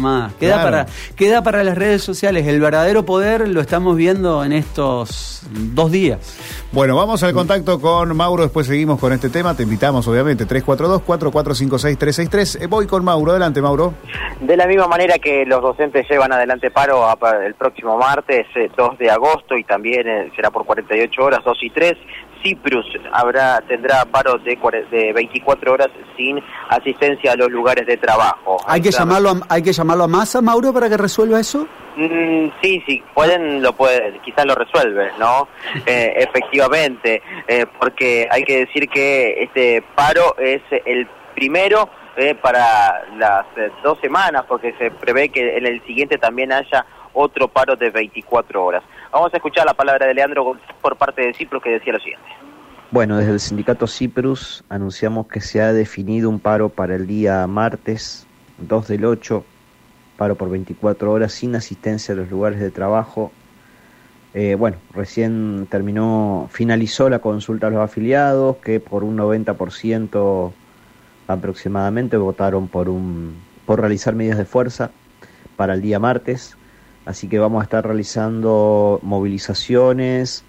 más. Queda, Claro. para, queda para las redes sociales. El verdadero poder lo estamos viendo en estos dos días. Bueno, vamos al contacto con Mauro, después seguimos con este tema. Te invitamos, obviamente, 342-4456-363. Eh, voy con Mauro, adelante, Mauro. De la misma manera que los docentes llevan adelante paro el próximo martes eh, 2 de agosto y también eh, será por 48 horas, 2 y 3, Ciprus habrá tendrá paro de, de 24 horas sin asistencia a los lugares de trabajo. ¿Hay que, Claro. llamarlo a, ¿Hay que llamarlo a Massa, Mauro, para que resuelva eso? Mm, sí, sí, pueden, lo pueden, quizás lo resuelve, ¿no? Eh, efectivamente, eh, porque hay que decir que este paro es el primero eh, para las eh, dos semanas, porque se prevé que en el siguiente también haya otro paro de 24 horas. Vamos a escuchar la palabra de Leandro González por parte de Cipro que decía lo siguiente. Bueno, desde el sindicato Ciprus anunciamos que se ha definido un paro para el día martes 2 del 8, paro por 24 horas sin asistencia a los lugares de trabajo. Eh, bueno, recién terminó, finalizó la consulta a los afiliados que por un 90% aproximadamente votaron por, un, por realizar medidas de fuerza para el día martes. Así que vamos a estar realizando movilizaciones,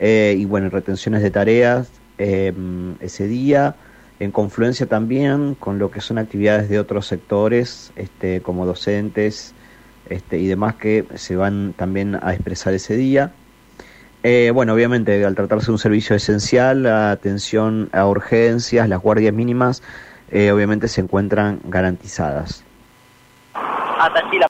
eh, y bueno, retenciones de tareas eh, ese día, en confluencia también con lo que son actividades de otros sectores, este, como docentes este, y demás que se van también a expresar ese día. Eh, bueno, obviamente al tratarse de un servicio esencial, la atención a urgencias, las guardias mínimas, obviamente se encuentran garantizadas. Hasta aquí la